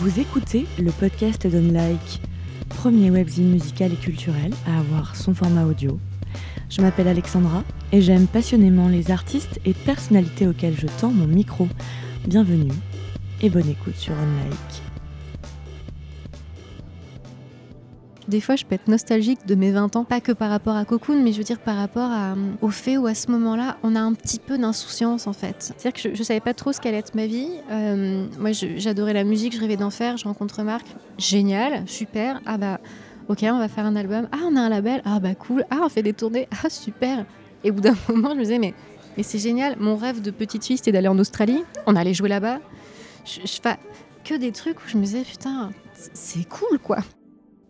Vous écoutez le podcast d'Unlike, premier webzine musical et culturel à avoir son format audio. Je m'appelle Alexandra et j'aime passionnément les artistes et personnalités auxquels je tends mon micro. Bienvenue et bonne écoute sur Unlike. Des fois, je peux être nostalgique de mes 20 ans, pas que par rapport à Cocoon, mais je veux dire par rapport à, au fait où à ce moment-là, on a un petit peu d'insouciance en fait. C'est-à-dire que je, je savais pas trop ce qu'allait être ma vie. Euh, moi, j'adorais la musique, je rêvais d'en faire. Je rencontre Marc, génial, super. Ah bah, ok, on va faire un album. Ah, on a un label. Ah bah cool. Ah, on fait des tournées. Ah super. Et au bout d'un moment, je me disais mais mais c'est génial. Mon rêve de petite fille, c'était d'aller en Australie. On allait jouer là-bas. Je, je fais que des trucs où je me disais putain, c'est cool quoi.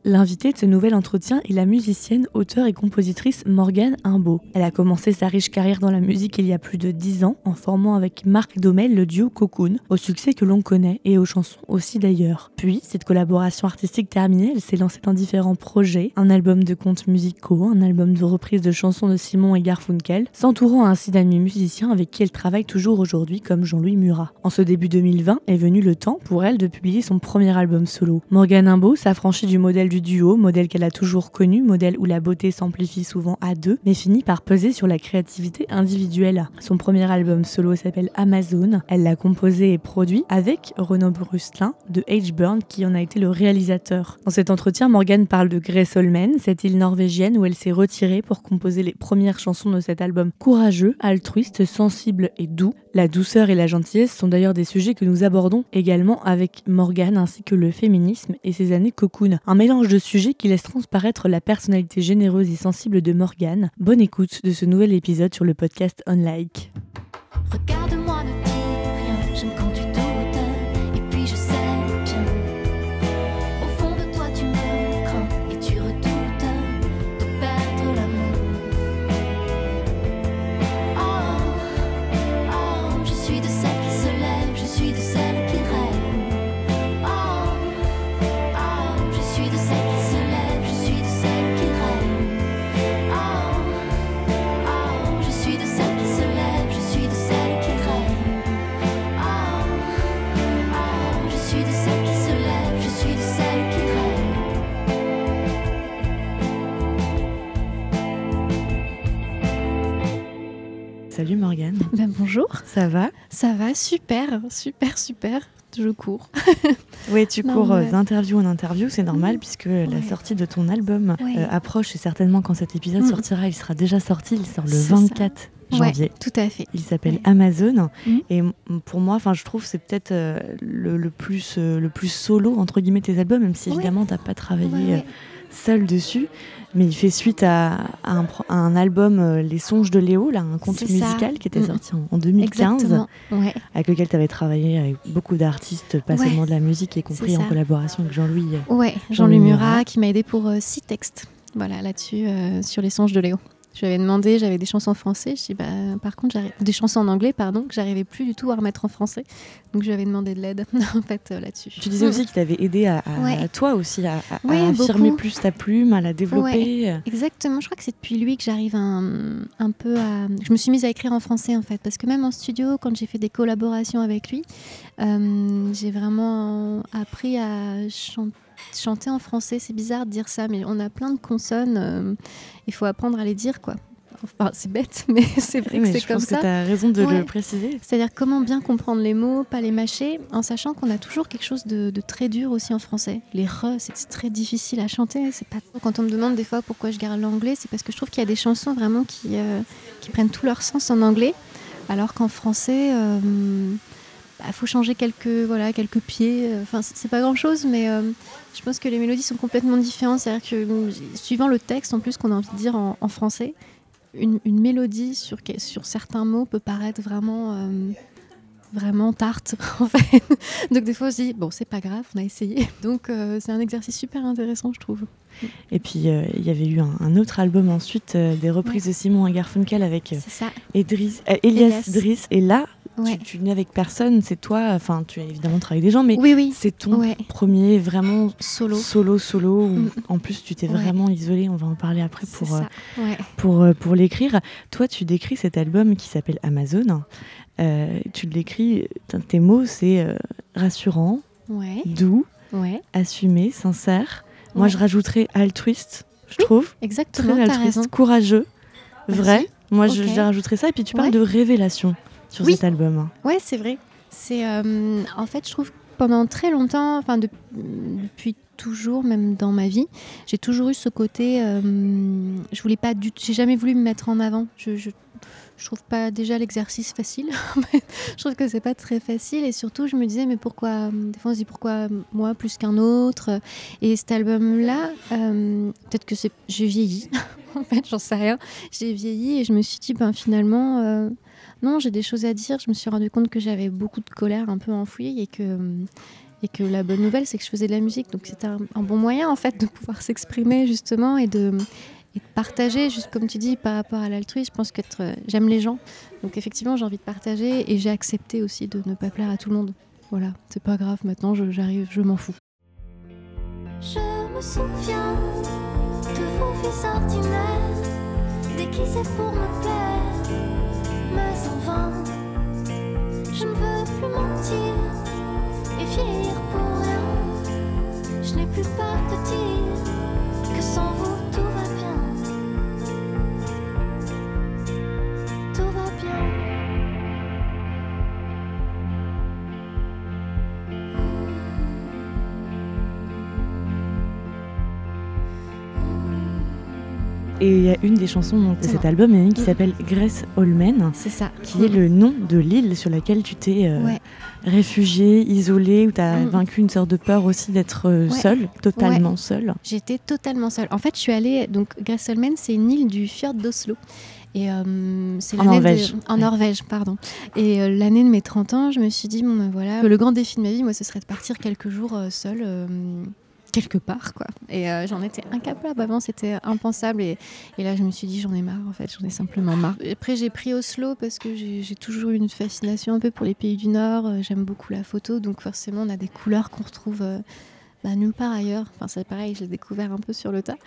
L'invitée de ce nouvel entretien est la musicienne, auteure et compositrice Morgane Imbeau. Elle a commencé sa riche carrière dans la musique il y a plus de 10 ans en formant avec Marc Domel le duo Cocoon, au succès que l'on connaît et aux chansons aussi d'ailleurs. Puis, cette collaboration artistique terminée, elle s'est lancée dans différents projets, un album de contes musicaux, un album de reprises de chansons de Simon et Garfunkel, s'entourant ainsi d'amis musiciens avec qui elle travaille toujours aujourd'hui comme Jean-Louis Murat. En ce début 2020 est venu le temps pour elle de publier son premier album solo. Morgane Imbeau s'affranchit du modèle du duo, modèle qu'elle a toujours connu, modèle où la beauté s'amplifie souvent à deux, mais finit par peser sur la créativité individuelle. Son premier album solo s'appelle Amazon. Elle l'a composé et produit avec Renaud Brustelin de H-Burn qui en a été le réalisateur. Dans cet entretien, Morgane parle de Grace Holmen, cette île norvégienne où elle s'est retirée pour composer les premières chansons de cet album courageux, altruiste, sensible et doux. La douceur et la gentillesse sont d'ailleurs des sujets que nous abordons également avec Morgane ainsi que le féminisme et ses années cocoon. Un mélange de sujets qui laisse transparaître la personnalité généreuse et sensible de Morgane. Bonne écoute de ce nouvel épisode sur le podcast Unlike. Bonjour. ça va? Ça va, super, super, super. Je cours. Oui, tu Non, cours euh, ouais. d'interview en interview, c'est normal puisque la Ouais. sortie de ton album Ouais. euh, approche et certainement quand cet épisode Mm. sortira, il sera déjà sorti, il sort le C'est ça. 24 janvier. Ouais, tout à fait. Il s'appelle Ouais. Amazon Mm. et pour moi, enfin, je trouve que c'est peut-être euh, le, le plus euh, le plus solo entre guillemets tes albums, même si Ouais. évidemment t'as pas travaillé Ouais, ouais. euh, seul dessus, mais il fait suite à, à un, pro- à un album euh, Les Songes de Léo, là, un conte musical qui était Mm. sorti en, en 2015, Exactement. Ouais. avec lequel tu avais travaillé avec beaucoup d'artistes, pas Ouais. seulement de la musique, y compris en collaboration avec Jean-Louis. euh, Ouais, Jean-Louis Murat. Murat qui m'a aidé pour euh, six textes. Voilà, là-dessus, euh, sur les songes de Léo. Je lui avais demandé, j'avais des chansons en français. Je dis, bah, par contre, des chansons en anglais, pardon, que j'arrivais plus du tout à remettre en français. Donc, je lui avais demandé de l'aide, en fait, euh, là-dessus. Tu disais aussi qu'il t'avait aidé à, à- Ouais. à toi aussi à, à- Ouais, affirmer plus ta plume, à la développer. Exactement, je crois que c'est depuis lui que j'arrive un, un peu à... Je me suis mise à écrire en français en fait, parce que même en studio, quand j'ai fait des collaborations avec lui, euh, j'ai vraiment appris à chan- chanter en français. C'est bizarre de dire ça, mais on a plein de consonnes, euh, il faut apprendre à les dire quoi. Enfin, c'est bête, mais c'est vrai Oui, que c'est comme pense ça. tu as raison de le préciser. C'est-à-dire comment bien comprendre les mots, pas les mâcher, en sachant qu'on a toujours quelque chose de, de très dur aussi en français. Les re, c'est très difficile à chanter. C'est pas quand on me demande des fois pourquoi je garde l'anglais, c'est parce que je trouve qu'il y a des chansons vraiment qui, euh, qui prennent tout leur sens en anglais, alors qu'en français, il faut changer quelques voilà quelques pieds. Enfin, c'est pas grand-chose, mais euh, je pense que les mélodies sont complètement différentes. C'est-à-dire que euh, suivant le texte en plus qu'on a envie de dire en, en français, une, une mélodie sur, sur certains mots peut paraître vraiment, euh, vraiment tarte, en fait. Donc des fois on se dit, bon, c'est pas grave, on a essayé. Donc euh, c'est un exercice super intéressant, je trouve. Et puis, euh, il y avait eu un, un autre album ensuite, euh, des reprises de Simon Garfunkel avec euh, euh, Elias Elias. Driss. Et là, Ouais. tu, tu n'es avec personne, c'est toi, enfin, tu as évidemment travaillé avec des gens, mais Oui, oui. c'est ton Ouais. premier vraiment Solo. solo, solo. où, Mm. En plus, tu t'es Ouais. vraiment isolé, on va en parler après pour, euh, pour, euh, pour l'écrire. Toi, tu décris cet album qui s'appelle Amazon. Euh, tu l'écris, tes mots, c'est rassurant, doux, assumé, sincère. Moi, je rajouterais altruiste, je trouve. exactement, Très altruiste, courageux, Merci. vrai. Moi, je, je rajouterais ça. Et puis, tu parles de révélation sur Oui. cet album. Ouais, c'est vrai. C'est euh, en fait, je trouve que pendant très longtemps, enfin de- depuis toujours, même dans ma vie, j'ai toujours eu ce côté. euh, je voulais pas du, j'ai jamais voulu me mettre en avant. Je, je, je trouve pas déjà l'exercice facile. je trouve que c'est pas très facile et surtout, je me disais mais pourquoi Des fois, on se dit pourquoi moi plus qu'un autre? Et cet album-là, euh, peut-être que c'est, j'ai vieilli. en fait, j'en sais rien. J'ai vieilli et je me suis dit ben finalement. euh, non, j'ai des choses à dire. Je me suis rendu compte que j'avais beaucoup de colère un peu enfouie et que, et que la bonne nouvelle, c'est que je faisais de la musique. Donc c'était un, bon moyen, en fait, de pouvoir s'exprimer justement et de, et de partager, juste comme tu dis, par rapport à l'altruisme. Je pense que j'aime les gens. Donc effectivement, j'ai envie de partager et j'ai accepté aussi de ne pas plaire à tout le monde. Voilà, c'est pas grave. Maintenant, j'arrive, je m'en fous. Je me souviens de vos vies ordinaires, pour Je ne veux plus mentir et vieillir pour rien. Je n'ai plus peur de dire que sans vous Et il y a une des chansons de cet album, une qui s'appelle Grace Holmen, C'est ça. qui est le nom de l'île sur laquelle tu t'es euh, Ouais. réfugiée, isolée, où tu as Mm. vaincu une sorte de peur aussi d'être euh, Ouais. seule, totalement seule. J'étais totalement seule. En fait, je suis allée. Donc, Gresselmen, c'est une île du fjord d'Oslo. Et euh, c'est En de- Norvège. En Ouais. Norvège, pardon. Et euh, l'année de mes 30 ans, je me suis dit, bon, ben voilà, le grand défi de ma vie, moi, ce serait de partir quelques jours euh, seule. Quelque part quoi et euh, j'en étais incapable avant c'était impensable et, et là je me suis dit j'en ai marre en fait j'en ai simplement marre après j'ai pris Oslo parce que j'ai toujours eu une fascination un peu pour les pays du Nord euh, j'aime beaucoup la photo donc forcément on a des couleurs qu'on retrouve euh, bah, nulle part ailleurs. Enfin, c'est pareil, je l'ai découvert un peu sur le tas.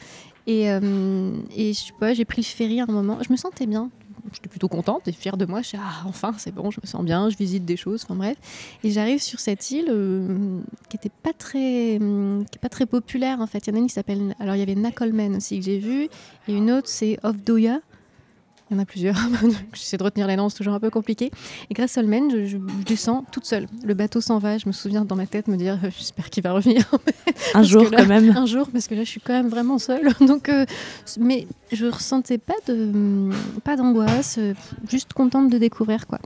Et, et je sais pas, j'ai pris le ferry à un moment. Je me sentais bien. J'étais plutôt contente et fière de moi. Je suis ah, enfin, c'est bon, je me sens bien, je visite des choses. Enfin bref. Et j'arrive sur cette île euh, qui était pas très, hum, qui est pas très populaire en fait. Il y en a une qui s'appelle. Alors il y avait Nakolmen aussi que j'ai vu et une autre c'est Ovdoya. Il y en a plusieurs. J'essaie de retenir les noms, c'est toujours un peu compliqué. Et grâce Solmen, je, je- je descends toute seule. Le bateau s'en va. Je me souviens dans ma tête me dire, euh, j'espère qu'il va revenir Un jour là- quand même. un jour, parce que là, je suis quand même vraiment seule. Donc, euh, mais je ressentais pas de, pas d'angoisse, euh, juste contente de découvrir quoi.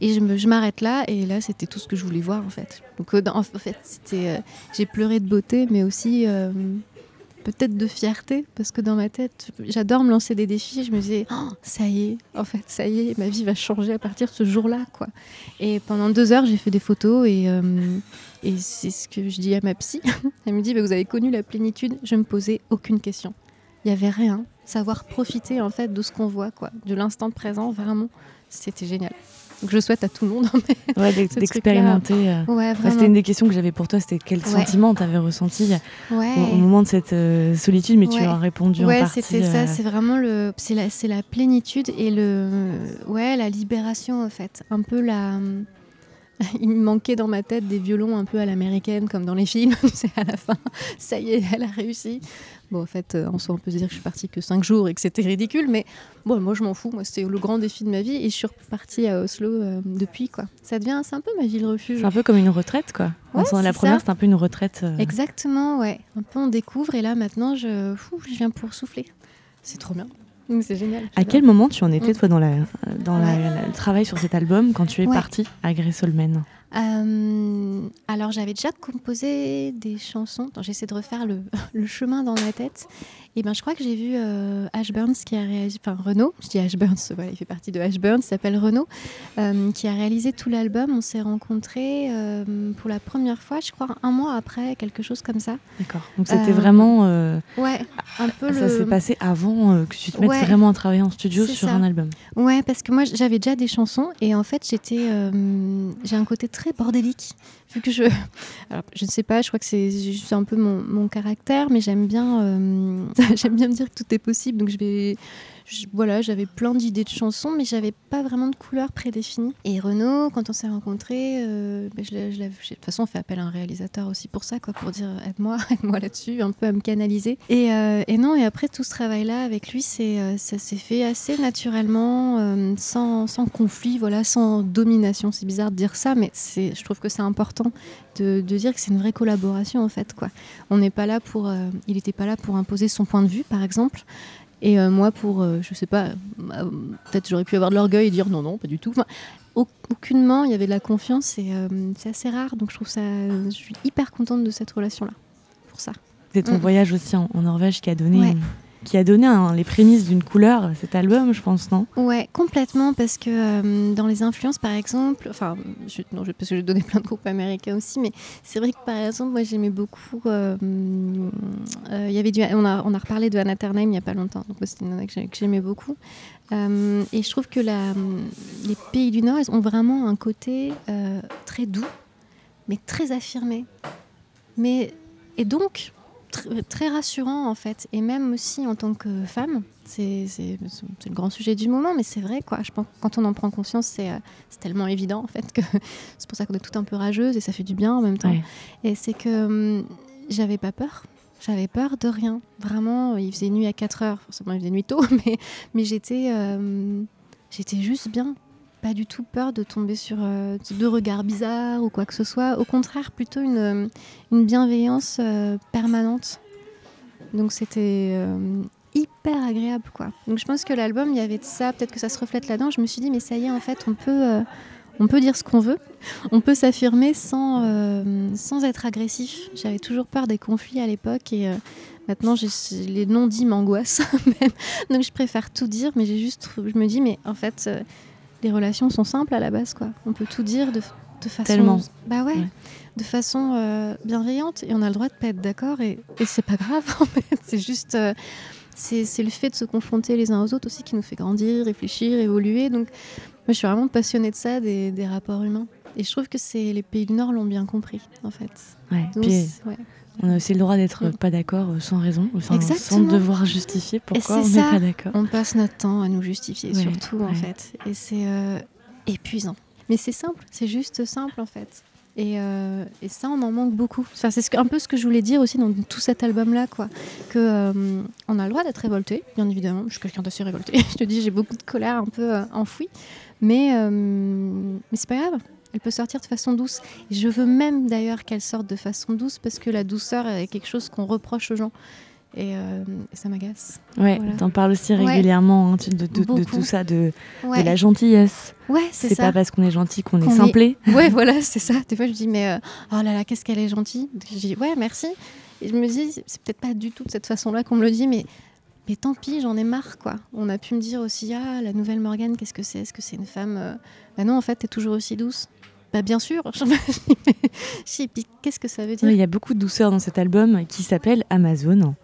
Et je me- je m'arrête là, et là, c'était tout ce que je voulais voir en fait. Donc, euh, en fait, c'était, euh, j'ai pleuré de beauté, mais aussi euh, peut-être de fierté, parce que dans ma tête, j'adore me lancer des défis. Je me disais, Oh, ça y est, en fait, ça y est, ma vie va changer à partir de ce jour-là, quoi. Et pendant deux heures, j'ai fait des photos et, euh, et c'est ce que je dis à ma psy. Elle me dit, Bah, vous avez connu la plénitude, je me posais aucune question. Il n'y avait rien. Savoir profiter en fait de ce qu'on voit, quoi, de l'instant présent, vraiment, c'était génial. Donc je souhaite à tout le monde. Ouais, d'expérimenter. euh. ouais, c'était une des questions que j'avais pour toi, c'était quel sentiment tu avais ressenti Ouais. au, au moment de cette euh, solitude, mais tu as répondu en partie. c'était ça. euh, C'est vraiment le, c'est la, c'est la plénitude et le, ouais, la libération en fait. Un peu la. Il me manquait dans ma tête des violons un peu à l'américaine, comme dans les films. C'est à la fin, ça y est, elle a réussi. Bon, en fait, euh, en soi, on peut se dire que je suis partie que cinq jours et que c'était ridicule, mais bon, moi, je m'en fous. Moi, c'était le grand défi de ma vie et je suis repartie à Oslo euh, depuis, quoi. Ça devient, c'est un peu ma ville refuge. C'est un peu comme une retraite, quoi. Ouais, En- la c'est première, c'était un peu une retraite. euh, Exactement, ouais. Un peu on découvre et là maintenant je, je viens pour souffler. C'est trop bien. C'est génial. À quel moment tu en étais, Mm. toi, dans, la, dans la- Ouais. la- le travail sur cet album, quand tu es Ouais. partie à Gressolmen Euh, alors j'avais déjà composé des chansons. J'essaie de refaire le chemin dans ma tête. Et ben je crois que j'ai vu euh, Ash Burns qui a réalisé, enfin Renaud, je dis Ash Burns, voilà, il fait partie de Ash Burns, il s'appelle Renaud, euh, qui a réalisé tout l'album. On s'est rencontrés euh, pour la première fois, je crois un mois après, quelque chose comme ça. D'accord. Donc c'était Euh, vraiment. Ouais, un peu ça le. s'est passé avant que tu te mettes Ouais. vraiment à travailler en studio sur ça. un album. Ouais, parce que moi j'avais déjà des chansons et en fait j'étais, j'ai un côté très bordélique. Vu que je, je ne sais pas, je crois que c'est juste un peu mon, mon caractère, mais j'aime bien, euh, j'aime bien me dire que tout est possible. Donc je vais, voilà, j'avais plein d'idées de chansons, mais j'avais pas vraiment de couleur prédéfinie. Et Renaud, quand on s'est rencontrés, euh, ben, de toute façon, on fait appel à un réalisateur aussi pour ça, quoi, pour dire aide-moi, aide-moi là-dessus, un peu à me canaliser. Et, euh, et non, et après tout ce travail-là avec lui, c'est, euh, ça s'est fait assez naturellement, sans, sans conflit, voilà, sans domination. C'est bizarre de dire ça, mais je trouve que c'est important de, dire que c'est une vraie collaboration en fait, quoi. On n'est pas là pour, il n'était pas là pour imposer son point de vue, par exemple. Et euh, moi, pour, euh, je sais pas, euh, peut-être j'aurais pu avoir de l'orgueil et dire non, non, pas du tout. Enfin, aucunement, il y avait de la confiance et euh, c'est assez rare. Donc je trouve ça, je suis hyper contente de cette relation-là. Pour ça. C'est ton Mm. voyage aussi en, en Norvège qui a donné, Ouais. Qui a donné les prémices d'une couleur cet album, je pense, non? Ouais, complètement, parce que euh, dans les influences, par exemple, enfin, je, non, je- parce que j'ai donné plein de groupes américains aussi, mais c'est vrai que par exemple, moi j'aimais beaucoup. euh, euh, y avait on a, on a reparlé de Anna Ternheim il n'y a pas longtemps, donc c'était une que j'ai- que j'aimais beaucoup. Euh, et je trouve que les pays du Nord, ils ont vraiment un côté très doux, mais très affirmé. Mais, et donc, tr- très rassurant en fait. Et même aussi en tant que femme, c'est le grand sujet du moment, mais c'est vrai quoi. Je pense que quand on en prend conscience, c'est euh, tellement évident en fait que c'est pour ça qu'on est tout un peu rageuse et ça fait du bien en même temps. Ouais. Et c'est que hum, j'avais pas peur. J'avais peur de rien. Vraiment, il faisait nuit à 4 heures. Forcément, il faisait nuit tôt, mais, mais j'étais euh, j'étais juste bien. Pas du tout peur de tomber sur euh, de regards bizarres ou quoi que ce soit. Au contraire, plutôt une, euh, une bienveillance euh, permanente. Donc c'était euh, hyper agréable, quoi. Donc je pense que l'album, il y avait de ça. Peut-être que ça se reflète là-dedans. Je me suis dit, mais ça y est, en fait, on peut, on peut dire ce qu'on veut. On peut s'affirmer sans, sans être agressif. J'avais toujours peur des conflits à l'époque et maintenant les non-dits m'angoissent. Donc je préfère tout dire, mais j'ai juste, je me dis, mais en fait, les relations sont simples à la base, quoi. On peut tout dire de, de façon, Tellement. bah ouais, Ouais. de façon euh, bienveillante et on a le droit de pas être d'accord et, et c'est pas grave en fait. C'est juste, euh, c'est c'est le fait de se confronter les uns aux autres aussi qui nous fait grandir, réfléchir, évoluer. Donc moi je suis vraiment passionnée de ça, des, des rapports humains. Et je trouve que c'est les pays du Nord l'ont bien compris en fait. Ouais. Donc, Puis ouais. on a aussi le droit d'être Mm. pas d'accord euh, sans raison, enfin, sans devoir justifier pourquoi on n'est pas d'accord. On passe notre temps à nous justifier Ouais, surtout en fait. Et c'est euh, épuisant. Mais c'est simple, c'est juste simple en fait. Et, euh, et ça, on en manque beaucoup. Enfin, c'est un peu ce que je voulais dire aussi dans tout cet album-là, quoi. Que euh, on a le droit d'être révolté, bien évidemment. Je suis quelqu'un d'assez révolté. je te dis, j'ai beaucoup de colère un peu euh, enfouie, mais mais c'est pas grave. Elle peut sortir de façon douce. Et je veux même d'ailleurs qu'elle sorte de façon douce parce que la douceur est quelque chose qu'on reproche aux gens. Et, euh, et ça m'agace. Ouais, Voilà. t'en parles aussi Ouais. régulièrement hein, de, de- de Beaucoup. tout ça, de, la gentillesse. ouais c'est C'est ça. pas parce qu'on est gentil qu'on est Qu'on est- simplé. Ouais, voilà, c'est ça. Des fois, je dis, mais euh, oh là là, qu'est-ce qu'elle est gentille. Je dis, ouais, merci. Et je me dis, c'est c'est peut-être pas du tout de cette façon-là qu'on me le dit, mais, mais tant pis, j'en ai marre, quoi. On a pu me dire aussi, ah, la nouvelle Morgane, qu'est-ce que c'est? Est-ce que c'est une femme euh? Bah non, en fait, t'es toujours aussi douce. Bah bien sûr. Qu'est-ce que ça veut dire Il y a beaucoup de douceur dans cet album qui s'appelle Amazon.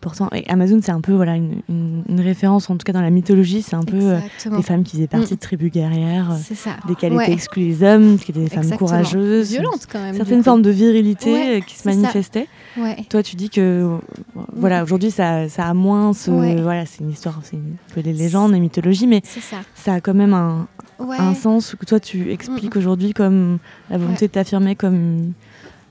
Pourtant, et Amazon, c'est un peu voilà, une, une- une référence, en tout cas dans la mythologie, c'est un peu euh, des femmes qui faisaient partie Mm. de tribus guerrières, euh, ça. desquelles Ouais. étaient exclus les hommes, qui étaient des femmes courageuses, Violente quand même. certaines formes de virilité Ouais, euh, qui se manifestaient. Ouais. Toi, tu dis que euh, voilà, aujourd'hui, ça, ça a moins ce. Voilà, c'est une histoire, c'est un peu les légendes, les mythologies, mais ça a quand même un, Ouais. un sens que toi, tu expliques aujourd'hui comme la volonté de t'affirmer comme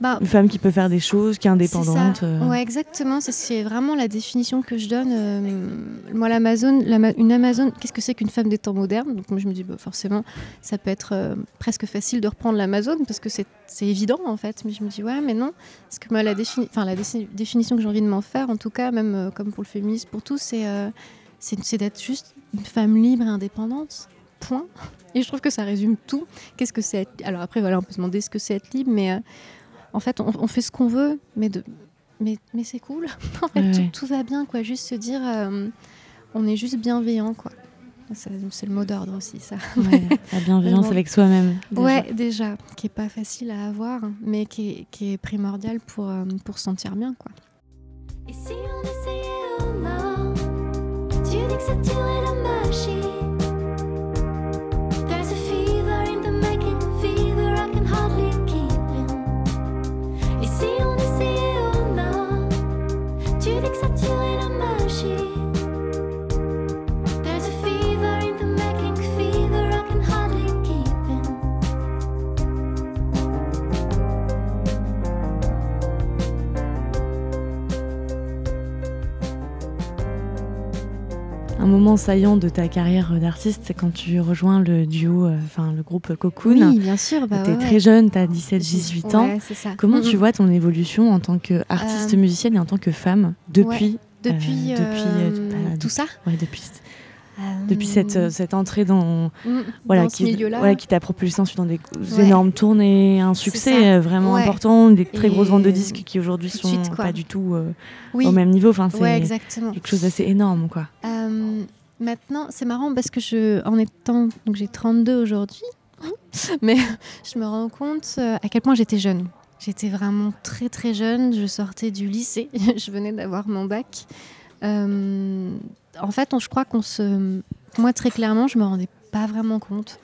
Bah, une femme qui peut faire des choses, qui est indépendante. C'est ça. euh. Ouais, exactement. C'est- vraiment la définition que je donne. euh, moi, l'Amazon, l'ama- une Amazon, qu'est-ce que c'est qu'une femme des temps modernes? Donc, moi, je me dis, bah, forcément, ça peut être euh, presque facile de reprendre l'Amazon parce que c'est évident, en fait. Mais je me dis, ouais, mais non. Parce que moi, la, défini- définition que j'ai envie de m'en faire, en tout cas, même euh, comme pour le féminisme, pour tout, c'est d'être juste une femme libre et indépendante. Point. Et je trouve que ça résume tout. Qu'est-ce que c'est être... Alors après, voilà, on peut se demander ce que c'est être libre, mais euh, en fait, on, on fait ce qu'on veut, mais, de... mais, mais c'est cool. en fait, Ouais, tout, va bien, quoi. Juste se dire, euh, on est juste bienveillant, quoi. Ça, C'est le mot d'ordre aussi, ça. Ouais, la bienveillance avec soi-même. déjà. Ouais, déjà, qui est pas facile à avoir, mais qui est, qui est primordial pour, euh, pour se sentir bien, quoi. Et si on essayait au nord Tu dis que ça moment saillant de ta carrière d'artiste, c'est quand tu rejoins le duo, euh, enfin le groupe Cocoon. Oui, bien sûr. Bah, tu es ouais, très jeune, tu as 17-18 ans. Ouais, ça. Comment Mm, tu vois ton évolution en tant qu'artiste Euh, musicienne et en tant que femme depuis, Depuis, euh, depuis, euh, euh, bah, tout ça ouais, depuis, depuis cette, cette entrée dans, Mm, voilà, dans ce qui, voilà, qui t'a propulsé ensuite dans des Ouais. énormes tournées, un succès vraiment Ouais. important, des très Et grosses ventes de disques qui aujourd'hui tout sont suite, pas du tout euh, oui. au même niveau. Enfin, c'est quelque chose d'assez énorme, quoi. Euh, maintenant, c'est marrant parce que je, en étant, donc j'ai 32 aujourd'hui, mais je me rends compte euh, à quel point j'étais jeune. J'étais vraiment très très jeune. Je sortais du lycée. je venais d'avoir mon bac. Euh, en fait, je crois qu'on se, moi très clairement, je me rendais pas vraiment compte.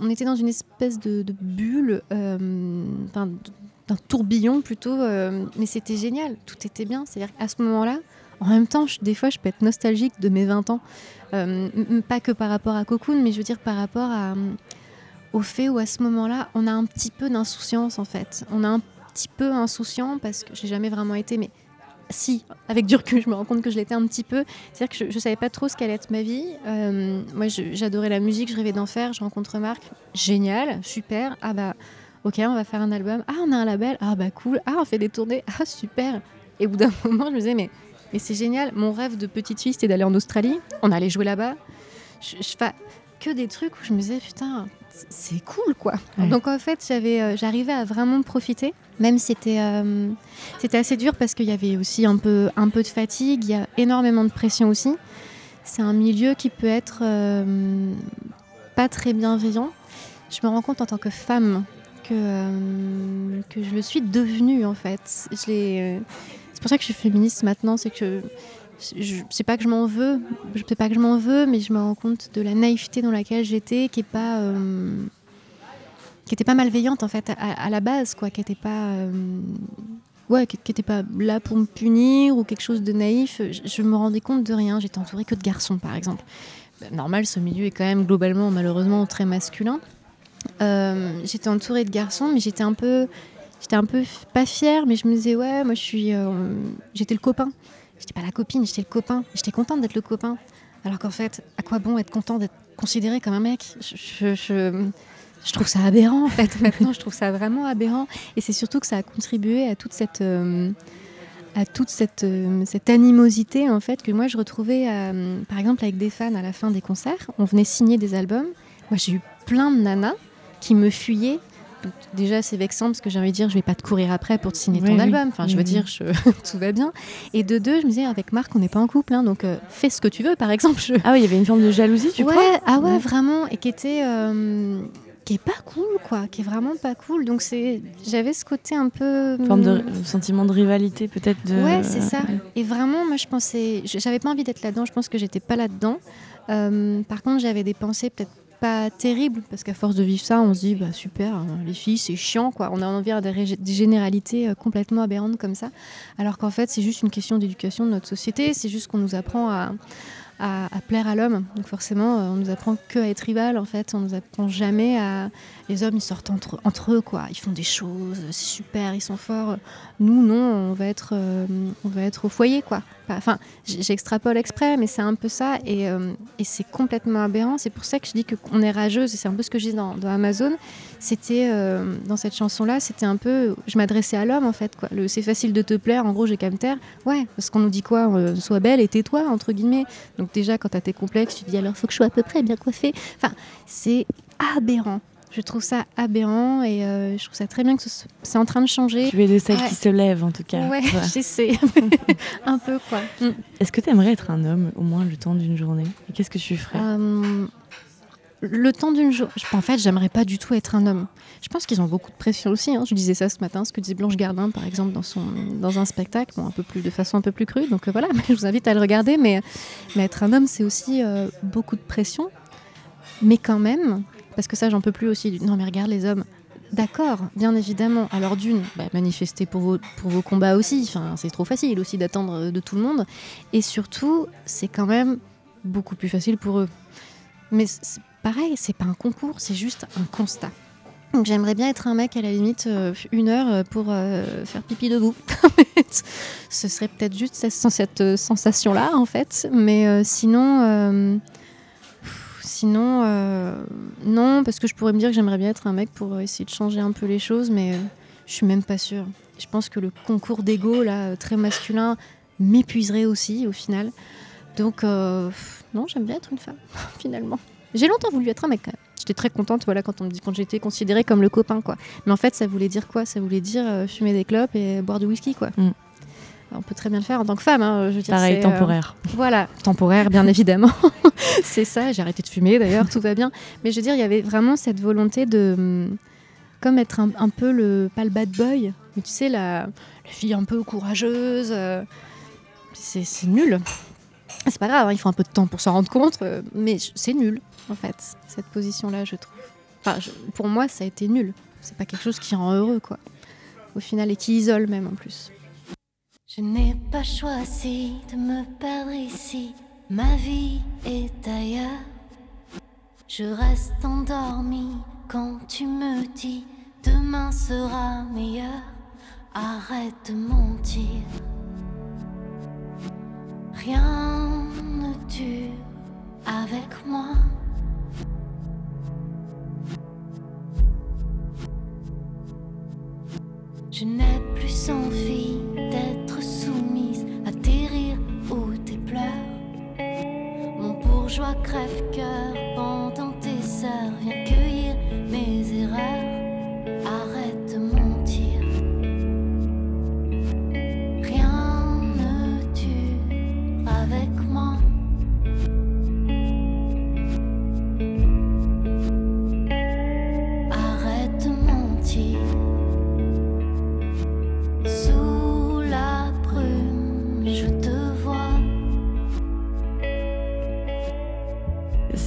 On était dans une espèce de, bulle, euh, d'un tourbillon plutôt, mais c'était génial. Tout était bien. C'est-à-dire qu'à ce moment-là, en même temps, des fois, je peux être nostalgique de mes 20 ans. Euh, pas que par rapport à Cocoon, mais je veux dire par rapport euh, au fait où à ce moment-là, on a un petit peu d'insouciance en fait. On a un petit peu insouciant parce que j'ai jamais vraiment été, mais si, avec du recul, je me rends compte que je l'étais un petit peu. C'est-à-dire que je, je savais pas trop ce qu'allait être ma vie. Euh, moi, j'adorais la musique, je rêvais d'en faire. Je rencontre Marc, génial, super. Ah bah, ok, on va faire un album. Ah, on a un label. Ah bah cool. Ah, on fait des tournées. Ah super. Et au bout d'un moment, je me disais mais mais c'est génial. Mon rêve de petite fille, c'était d'aller en Australie. On allait jouer là-bas. Je, je fais que des trucs où je me disais putain, c'est cool quoi. Ouais. Donc en fait, j'avais, euh, j'arrivais à vraiment profiter. Même si c'était, euh, c'était assez dur parce qu'il y avait aussi un peu, un peu de fatigue. Il y a énormément de pression aussi. C'est un milieu qui peut être euh, pas très bienveillant. Je me rends compte en tant que femme que, que je le suis devenue en fait. Je l'ai, pour ça que je suis féministe maintenant, c'est que je sais pas que je m'en veux, je sais pas que je m'en veux, mais je me rends compte de la naïveté dans laquelle j'étais, qui est pas, euh, qui était pas malveillante en fait à, la base, quoi, qui était pas, euh, ouais, qui, était pas là pour me punir ou quelque chose de naïf. Je, je me rendais compte de rien. J'étais entourée que de garçons, par exemple. Ben, normal, ce milieu est quand même globalement, malheureusement, très masculin. Euh, j'étais entourée de garçons, mais j'étais un peu, j'étais un peu pas fière, mais je me disais ouais, moi je suis, euh, j'étais le copain. J'étais pas la copine, j'étais le copain. J'étais contente d'être le copain. Alors qu'en fait, à quoi bon être content d'être considéré comme un mec? Je, je, je- trouve ça aberrant en fait. Maintenant, je trouve ça vraiment aberrant. Et c'est surtout que ça a contribué à toute cette, euh, à toute cette, euh, cette animosité en fait que moi je retrouvais, par exemple avec des fans à la fin des concerts. On venait signer des albums. Moi, j'ai eu plein de nanas qui me fuyaient. Déjà, c'est vexant parce que j'ai envie de dire, je vais pas te courir après pour te signer Oui, ton oui. album. Enfin, je veux dire, je- tout va bien. Et de deux, je me disais, avec Marc, on n'est pas en couple, hein, donc euh, fais ce que tu veux, par exemple. Je... Ah oui, il y avait une forme de jalousie, tu ouais, crois? ah ouais, Ouais. vraiment, et qui était, euh, qui est pas cool, quoi, qui est vraiment pas cool. Donc c'est, j'avais ce côté un peu, forme de sentiment de rivalité, peut-être. De... Ouais, c'est ça. Ouais. Et vraiment, moi, je pensais, je- j'avais pas envie d'être là-dedans. Je pense que j'étais pas là-dedans. Euh, par contre, j'avais des pensées peut-être pas terribles parce qu'à force de vivre ça, on se dit bah super, hein, les filles c'est chiant quoi. On a envie à des, généralités euh, complètement aberrantes comme ça, alors qu'en fait c'est juste une question d'éducation de notre société. C'est juste qu'on nous apprend à à, plaire à l'homme. Donc forcément, euh, on nous apprend que à être rival en fait. On nous apprend jamais à les hommes ils sortent entre, entre eux quoi. Ils font des choses, c'est super, ils sont forts. Nous non, on va être euh, on va être au foyer quoi. Enfin, j'extrapole exprès, mais c'est un peu ça et, euh, et c'est complètement aberrant. C'est pour ça que je dis que on est rageuse et c'est un peu ce que je dis dans, Amazon. C'était euh, dans cette chanson là, c'était un peu, je m'adressais à l'homme en fait c'est facile de te plaire, en gros j'ai qu'à me taire. Ouais, parce qu'on nous dit quoi, euh, sois belle et tais-toi entre guillemets. Donc déjà quand t'as tes complexes, tu dis alors faut que je sois à peu près bien coiffée. Enfin, c'est aberrant. Je trouve ça aberrant et euh, je trouve ça très bien que ce- c'est en train de changer. Tu es de celles Ouais. qui se lèvent, en tout cas. Ouais, j'essaie. un peu quoi. Mm. Est-ce que tu aimerais être un homme, au moins le temps d'une journée? Et qu'est-ce que tu ferais? Euh, le temps d'une journée. En fait, j'aimerais pas du tout être un homme. Je pense qu'ils ont beaucoup de pression aussi. hein. Je disais ça ce matin, ce que disait Blanche Gardin, par exemple, dans, son, dans un spectacle, bon, un peu plus, de façon un peu plus crue. Donc euh, voilà, je vous invite à le regarder. Mais, mais être un homme, c'est aussi beaucoup de pression. Mais quand même, parce que ça, j'en peux plus aussi. Non, mais regarde les hommes. D'accord, bien évidemment. Alors d'une, bah, manifestez pour vos, combats aussi. Enfin, c'est trop facile aussi d'attendre euh, de tout le monde. Et surtout, c'est quand même beaucoup plus facile pour eux. Mais pareil, c'est pas un concours, c'est juste un constat. Donc j'aimerais bien être un mec à la limite euh, une heure euh, pour faire pipi debout. Ce serait peut-être juste cette, cette, sensation-là en fait. Mais sinon, sinon euh, non, parce que je pourrais me dire que j'aimerais bien être un mec pour essayer de changer un peu les choses, mais euh, je suis même pas sûre. Je pense que le concours d'ego là, euh, très masculin, m'épuiserait aussi au final. Donc non, j'aime bien être une femme finalement. J'ai longtemps voulu être un mec. J'étais très contente voilà, quand, on me dit, quand j'étais considérée comme le copain. quoi. Mais en fait, ça voulait dire quoi? Ça voulait dire fumer des clopes et boire du whisky. quoi. Mm. On peut très bien le faire en tant que femme. hein, je veux dire, Pareil, euh, temporaire. voilà, temporaire, bien évidemment. c'est ça, j'ai arrêté de fumer d'ailleurs, tout va bien. Mais je veux dire, il y avait vraiment cette volonté de. hum, Comme être un, un peu le. Pas le bad boy, mais tu sais, la, la fille un peu courageuse. euh, c'est nul. C'est pas grave, hein, il faut un peu de temps pour s'en rendre compte, euh, mais c'est nul, en fait, cette position-là, je trouve. Enfin, je- pour moi, ça a été nul. C'est pas quelque chose qui rend heureux, quoi. Au final, et qui isole même en plus. Je n'ai pas choisi de me perdre ici, ma vie est ailleurs. Je reste endormi quand tu me dis demain sera meilleur. Arrête de mentir. Rien ne dure avec moi. Je n'ai plus envie d'être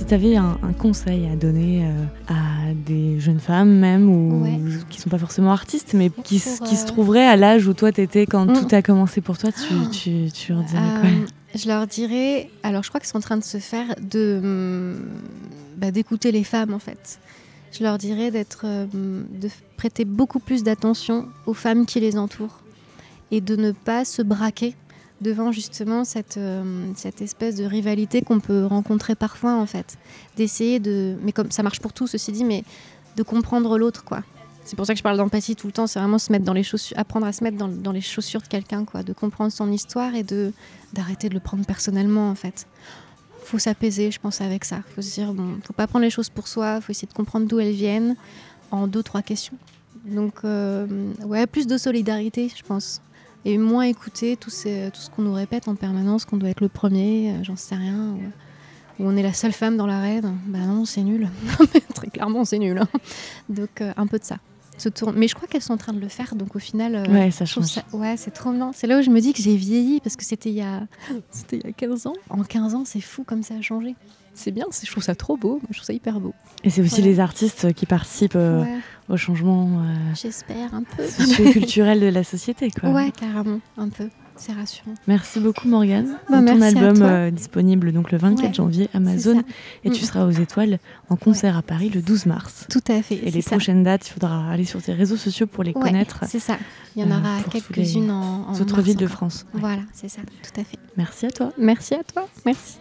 tu avais un, un conseil à donner euh, à des jeunes femmes même, ou Ouais. qui sont pas forcément artistes, mais qui, Pour, qui se euh, trouveraient à l'âge où toi t'étais quand Mm. tout a commencé pour toi, tu, tu, tu leur dirais quoi? Euh, je leur dirais, alors je crois qu'ils sont en train de se faire de hum, bah, d'écouter les femmes en fait. Je leur dirais d'être, euh, de prêter beaucoup plus d'attention aux femmes qui les entourent et de ne pas se braquer devant justement cette, euh, cette espèce de rivalité qu'on peut rencontrer parfois en fait. D'essayer de, mais comme ça marche pour tout ceci dit, mais de comprendre l'autre quoi. C'est pour ça que je parle d'empathie tout le temps, c'est vraiment se mettre dans les chaussures, apprendre à se mettre dans, les chaussures de quelqu'un quoi, de comprendre son histoire et de d'arrêter de le prendre personnellement en fait. Faut s'apaiser, je pense, avec ça. Faut se dire, bon, faut pas prendre les choses pour soi, faut essayer de comprendre d'où elles viennent en deux, trois questions. Donc, euh, ouais, plus de solidarité, je pense. Et moins écouter tout, ces- tout ce qu'on nous répète en permanence, qu'on doit être le premier, euh, j'en sais rien, ou, ou on est la seule femme dans l'arène. Bah non, c'est nul. Très clairement, c'est nul. hein. Donc, euh, un peu de ça. Se tourne- Mais je crois qu'elles sont en train de le faire, donc au final. euh, Ouais, ça change. ça- Ouais, c'est trop bien. C'est là où je me dis que j'ai vieilli parce que c'était il y a c'était il y a 15 ans. En 15 ans, c'est fou comme ça a changé. C'est bien, je trouve ça trop beau, je trouve ça hyper beau. Et c'est aussi les artistes qui participent euh, Ouais, au changement euh, j'espère un peu. socio-culturel de la société. Quoi. Ouais, carrément, un peu. C'est rassurant. Merci beaucoup Morgane. Bah, ton album euh, disponible donc le 24 Ouais, janvier Amazon et tu Mm. seras aux étoiles en concert à Paris le 12 mars. Tout à fait. Et les ça. prochaines dates, il faudra aller sur tes réseaux sociaux pour les Ouais, connaître. C'est ça. Il y en euh, aura quelques-unes en, en Les autres mars villes de. France. Ouais. Voilà, c'est ça, tout à fait. Merci à toi. Merci à toi. Merci.